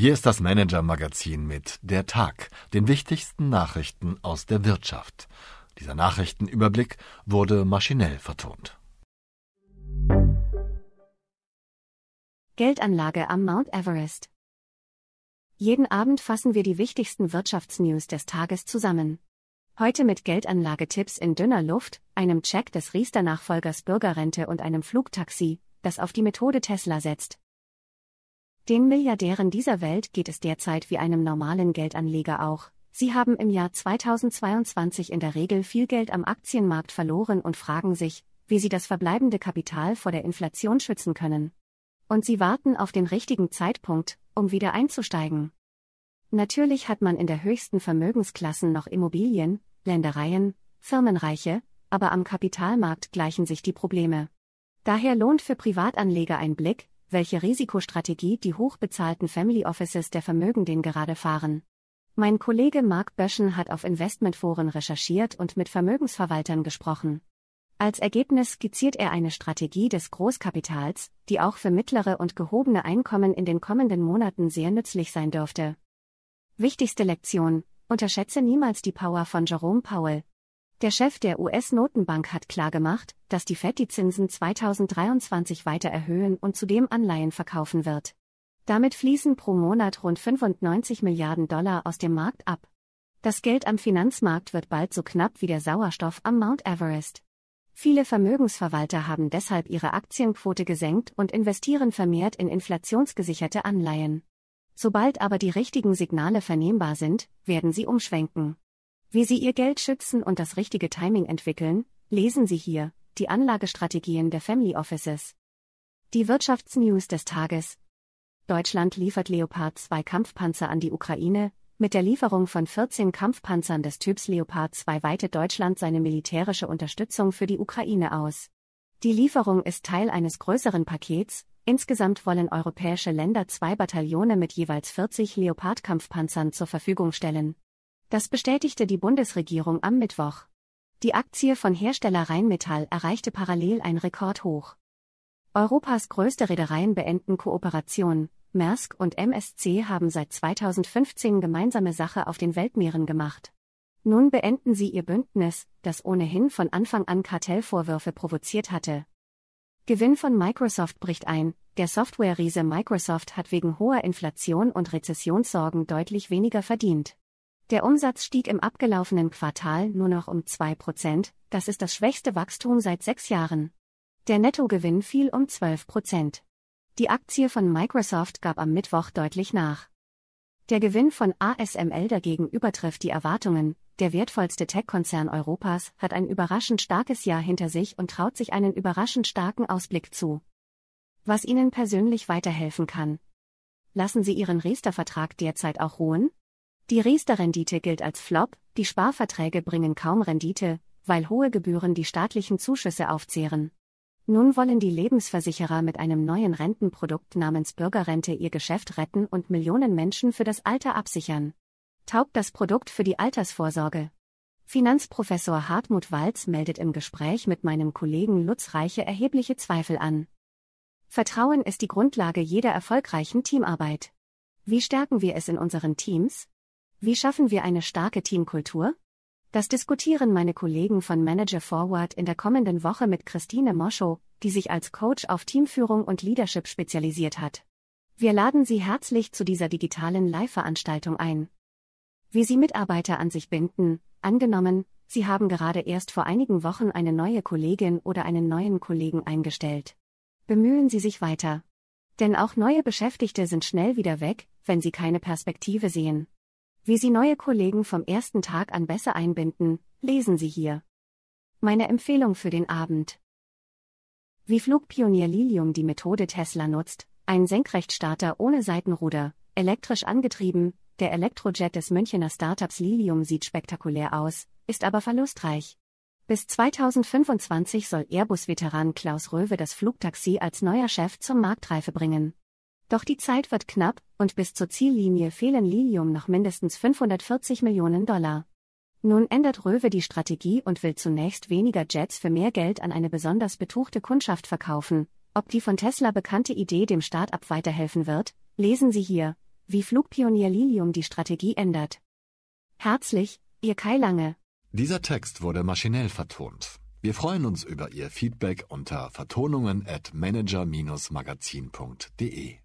Hier ist das Manager-Magazin mit Der Tag, den wichtigsten Nachrichten aus der Wirtschaft. Dieser Nachrichtenüberblick wurde maschinell vertont. Geldanlage am Mount Everest. Jeden Abend fassen wir die wichtigsten Wirtschaftsnews des Tages zusammen. Heute mit Geldanlagetipps in dünner Luft, einem Check des Riester-Nachfolgers Bürgerrente und einem Flugtaxi, das auf die Methode Tesla setzt. Den Milliardären dieser Welt geht es derzeit wie einem normalen Geldanleger auch. Sie haben im Jahr 2022 in der Regel viel Geld am Aktienmarkt verloren und fragen sich, wie sie das verbleibende Kapital vor der Inflation schützen können. Und sie warten auf den richtigen Zeitpunkt, um wieder einzusteigen. Natürlich hat man in der höchsten Vermögensklassen noch Immobilien, Ländereien, Firmenreiche, aber am Kapitalmarkt gleichen sich die Probleme. Daher lohnt für Privatanleger ein Blick, welche Risikostrategie die hochbezahlten Family Offices der Vermögenden gerade fahren. Mein Kollege Mark Böschen hat auf Investmentforen recherchiert und mit Vermögensverwaltern gesprochen. Als Ergebnis skizziert er eine Strategie des Großkapitals, die auch für mittlere und gehobene Einkommen in den kommenden Monaten sehr nützlich sein dürfte. Wichtigste Lektion: Unterschätze niemals die Power von Jerome Powell, der Chef der US-Notenbank hat klargemacht, dass die Fed die Zinsen 2023 weiter erhöhen und zudem Anleihen verkaufen wird. Damit fließen pro Monat rund 95 Milliarden Dollar aus dem Markt ab. Das Geld am Finanzmarkt wird bald so knapp wie der Sauerstoff am Mount Everest. Viele Vermögensverwalter haben deshalb ihre Aktienquote gesenkt und investieren vermehrt in inflationsgesicherte Anleihen. Sobald aber die richtigen Signale vernehmbar sind, werden sie umschwenken. Wie Sie Ihr Geld schützen und das richtige Timing entwickeln, lesen Sie hier die Anlagestrategien der Family Offices. Die Wirtschaftsnews des Tages. Deutschland liefert Leopard 2 Kampfpanzer an die Ukraine. Mit der Lieferung von 14 Kampfpanzern des Typs Leopard 2 weitet Deutschland seine militärische Unterstützung für die Ukraine aus. Die Lieferung ist Teil eines größeren Pakets. Insgesamt wollen europäische Länder zwei Bataillone mit jeweils 40 Leopard-Kampfpanzern zur Verfügung stellen. Das bestätigte die Bundesregierung am Mittwoch. Die Aktie von Hersteller Rheinmetall erreichte parallel ein Rekordhoch. Europas größte Reedereien beenden Kooperation. Maersk und MSC haben seit 2015 gemeinsame Sache auf den Weltmeeren gemacht. Nun beenden sie ihr Bündnis, das ohnehin von Anfang an Kartellvorwürfe provoziert hatte. Gewinn von Microsoft bricht ein. Der Software-Riese Microsoft hat wegen hoher Inflation und Rezessionssorgen deutlich weniger verdient. Der Umsatz stieg im abgelaufenen Quartal nur noch um 2%, das ist das schwächste Wachstum seit sechs Jahren. Der Nettogewinn fiel um 12%. Die Aktie von Microsoft gab am Mittwoch deutlich nach. Der Gewinn von ASML dagegen übertrifft die Erwartungen, der wertvollste Tech-Konzern Europas hat ein überraschend starkes Jahr hinter sich und traut sich einen überraschend starken Ausblick zu. Was Ihnen persönlich weiterhelfen kann. Lassen Sie Ihren Riester-Vertrag derzeit auch ruhen? Die Riester-Rendite gilt als Flop, die Sparverträge bringen kaum Rendite, weil hohe Gebühren die staatlichen Zuschüsse aufzehren. Nun wollen die Lebensversicherer mit einem neuen Rentenprodukt namens Bürgerrente ihr Geschäft retten und Millionen Menschen für das Alter absichern. Taugt das Produkt für die Altersvorsorge? Finanzprofessor Hartmut Walz meldet im Gespräch mit meinem Kollegen Lutz Reiche erhebliche Zweifel an. Vertrauen ist die Grundlage jeder erfolgreichen Teamarbeit. Wie stärken wir es in unseren Teams? Wie schaffen wir eine starke Teamkultur? Das diskutieren meine Kollegen von Manager Forward in der kommenden Woche mit Christine Moschow, die sich als Coach auf Teamführung und Leadership spezialisiert hat. Wir laden Sie herzlich zu dieser digitalen Live-Veranstaltung ein. Wie Sie Mitarbeiter an sich binden, angenommen, Sie haben gerade erst vor einigen Wochen eine neue Kollegin oder einen neuen Kollegen eingestellt. Bemühen Sie sich weiter. Denn auch neue Beschäftigte sind schnell wieder weg, wenn sie keine Perspektive sehen. Wie Sie neue Kollegen vom ersten Tag an besser einbinden, lesen Sie hier. Meine Empfehlung für den Abend. Wie Flugpionier Lilium die Methode Tesla nutzt, ein Senkrechtstarter ohne Seitenruder, elektrisch angetrieben, der Elektrojet des Münchener Startups Lilium sieht spektakulär aus, ist aber verlustreich. Bis 2025 soll Airbus-Veteran Klaus Röwe das Flugtaxi als neuer Chef zur Marktreife bringen. Doch die Zeit wird knapp, und bis zur Ziellinie fehlen Lilium noch mindestens 540 Millionen Dollar. Nun ändert Röwe die Strategie und will zunächst weniger Jets für mehr Geld an eine besonders betuchte Kundschaft verkaufen. Ob die von Tesla bekannte Idee dem Start-up weiterhelfen wird, lesen Sie hier. Wie Flugpionier Lilium die Strategie ändert. Herzlich, Ihr Kai Lange. Dieser Text wurde maschinell vertont. Wir freuen uns über Ihr Feedback unter vertonungen at manager-magazin.de.